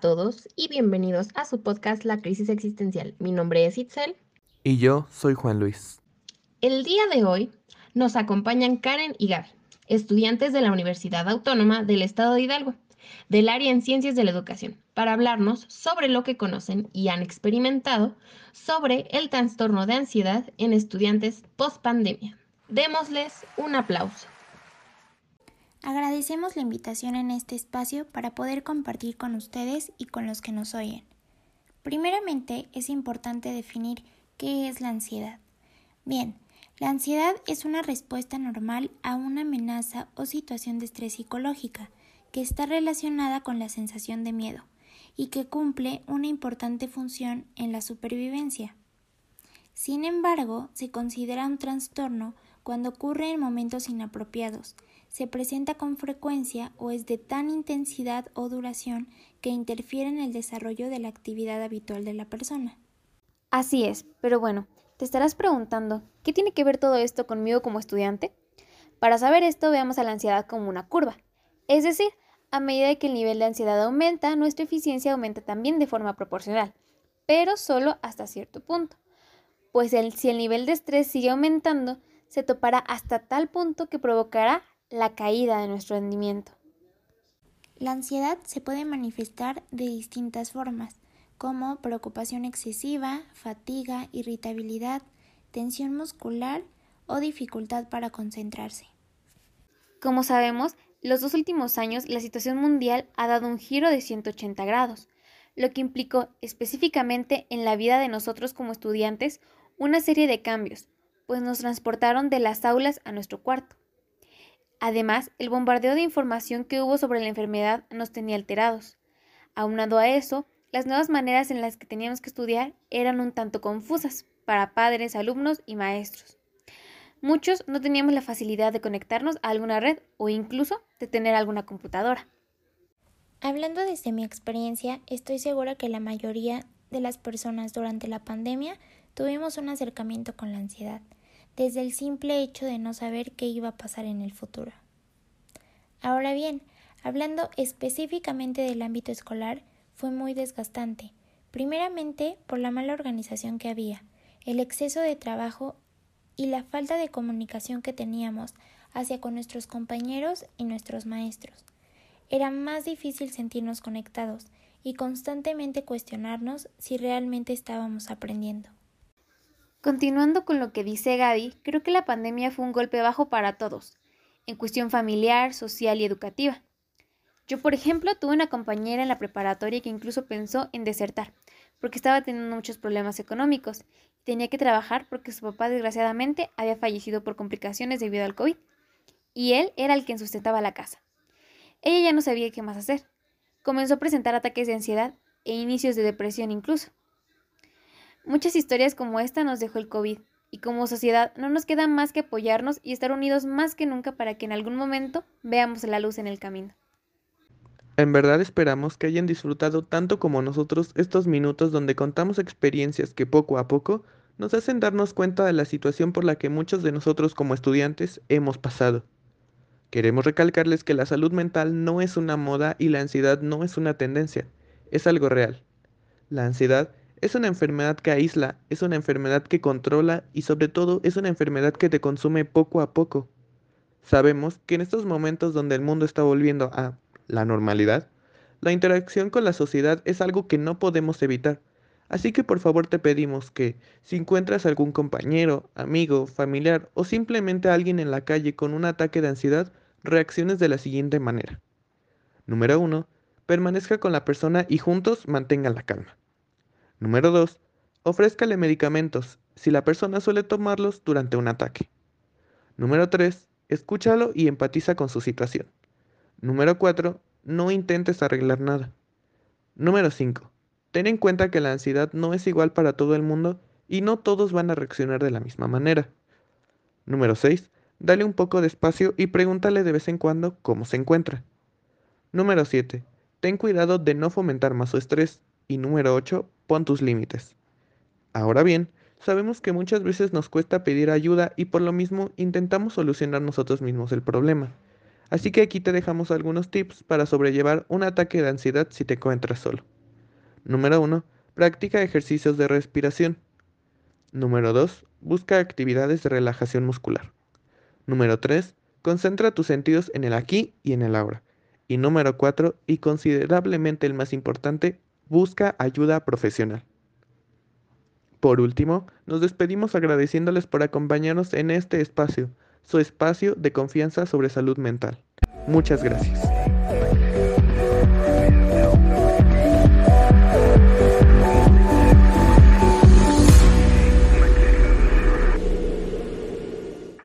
todos y bienvenidos a su podcast La Crisis Existencial. Mi nombre es Itzel. Y yo soy Juan Luis. El día de hoy nos acompañan Karen y Gaby, estudiantes de la Universidad Autónoma del Estado de Hidalgo, del área en Ciencias de la Educación, para hablarnos sobre lo que conocen y han experimentado sobre el trastorno de ansiedad en estudiantes post pandemia. Démosles un aplauso. Agradecemos la invitación en este espacio para poder compartir con ustedes y con los que nos oyen. Primeramente, es importante definir qué es la ansiedad. Bien, la ansiedad es una respuesta normal a una amenaza o situación de estrés psicológica que está relacionada con la sensación de miedo y que cumple una importante función en la supervivencia. Sin embargo, se considera un trastorno cuando ocurre en momentos inapropiados, se presenta con frecuencia o es de tan intensidad o duración que interfiere en el desarrollo de la actividad habitual de la persona. Así es, pero bueno, te estarás preguntando, ¿qué tiene que ver todo esto conmigo como estudiante? Para saber esto, veamos a la ansiedad como una curva. Es decir, a medida que el nivel de ansiedad aumenta, nuestra eficiencia aumenta también de forma proporcional, pero solo hasta cierto punto. Pues si el nivel de estrés sigue aumentando, se topará hasta tal punto que provocará la caída de nuestro rendimiento. La ansiedad se puede manifestar de distintas formas, como preocupación excesiva, fatiga, irritabilidad, tensión muscular o dificultad para concentrarse. Como sabemos, los dos últimos años la situación mundial ha dado un giro de 180 grados, lo que implicó específicamente en la vida de nosotros como estudiantes una serie de cambios, pues nos transportaron de las aulas a nuestro cuarto. Además, el bombardeo de información que hubo sobre la enfermedad nos tenía alterados. Aunado a eso, las nuevas maneras en las que teníamos que estudiar eran un tanto confusas para padres, alumnos y maestros. Muchos no teníamos la facilidad de conectarnos a alguna red o incluso de tener alguna computadora. Hablando desde mi experiencia, estoy segura que la mayoría de las personas durante la pandemia tuvimos un acercamiento con la ansiedad desde el simple hecho de no saber qué iba a pasar en el futuro. Ahora bien, hablando específicamente del ámbito escolar, fue muy desgastante, primeramente por la mala organización que había, el exceso de trabajo y la falta de comunicación que teníamos hacia con nuestros compañeros y nuestros maestros. Era más difícil sentirnos conectados y constantemente cuestionarnos si realmente estábamos aprendiendo. Continuando con lo que dice Gaby, creo que la pandemia fue un golpe bajo para todos, en cuestión familiar, social y educativa. Yo, por ejemplo, tuve una compañera en la preparatoria que incluso pensó en desertar, porque estaba teniendo muchos problemas económicos y tenía que trabajar porque su papá desgraciadamente había fallecido por complicaciones debido al COVID, y él era el quien sustentaba la casa. Ella ya no sabía qué más hacer. Comenzó a presentar ataques de ansiedad e inicios de depresión incluso. Muchas historias como esta nos dejó el COVID y como sociedad no nos queda más que apoyarnos y estar unidos más que nunca para que en algún momento veamos la luz en el camino. En verdad esperamos que hayan disfrutado tanto como nosotros estos minutos donde contamos experiencias que poco a poco nos hacen darnos cuenta de la situación por la que muchos de nosotros como estudiantes hemos pasado. Queremos recalcarles que la salud mental no es una moda y la ansiedad no es una tendencia, es algo real. La ansiedad es una enfermedad que aísla, es una enfermedad que controla y sobre todo es una enfermedad que te consume poco a poco. Sabemos que en estos momentos donde el mundo está volviendo a la normalidad, la interacción con la sociedad es algo que no podemos evitar. Así que por favor te pedimos que, si encuentras algún compañero, amigo, familiar o simplemente alguien en la calle con un ataque de ansiedad, reacciones de la siguiente manera. Número 1. Permanezca con la persona y juntos mantengan la calma. Número 2. Ofrézcale medicamentos si la persona suele tomarlos durante un ataque. Número 3. Escúchalo y empatiza con su situación. Número 4. No intentes arreglar nada. Número 5. Ten en cuenta que la ansiedad no es igual para todo el mundo y no todos van a reaccionar de la misma manera. Número 6. Dale un poco de espacio y pregúntale de vez en cuando cómo se encuentra. Número 7. Ten cuidado de no fomentar más su estrés. Y número 8 pon tus límites. Ahora bien, sabemos que muchas veces nos cuesta pedir ayuda y por lo mismo intentamos solucionar nosotros mismos el problema. Así que aquí te dejamos algunos tips para sobrellevar un ataque de ansiedad si te encuentras solo. Número 1. Practica ejercicios de respiración. Número 2. Busca actividades de relajación muscular. Número 3. Concentra tus sentidos en el aquí y en el ahora. Y número 4. Y considerablemente el más importante, busca ayuda profesional. Por último, nos despedimos agradeciéndoles por acompañarnos en este espacio, su espacio de confianza sobre salud mental. Muchas gracias.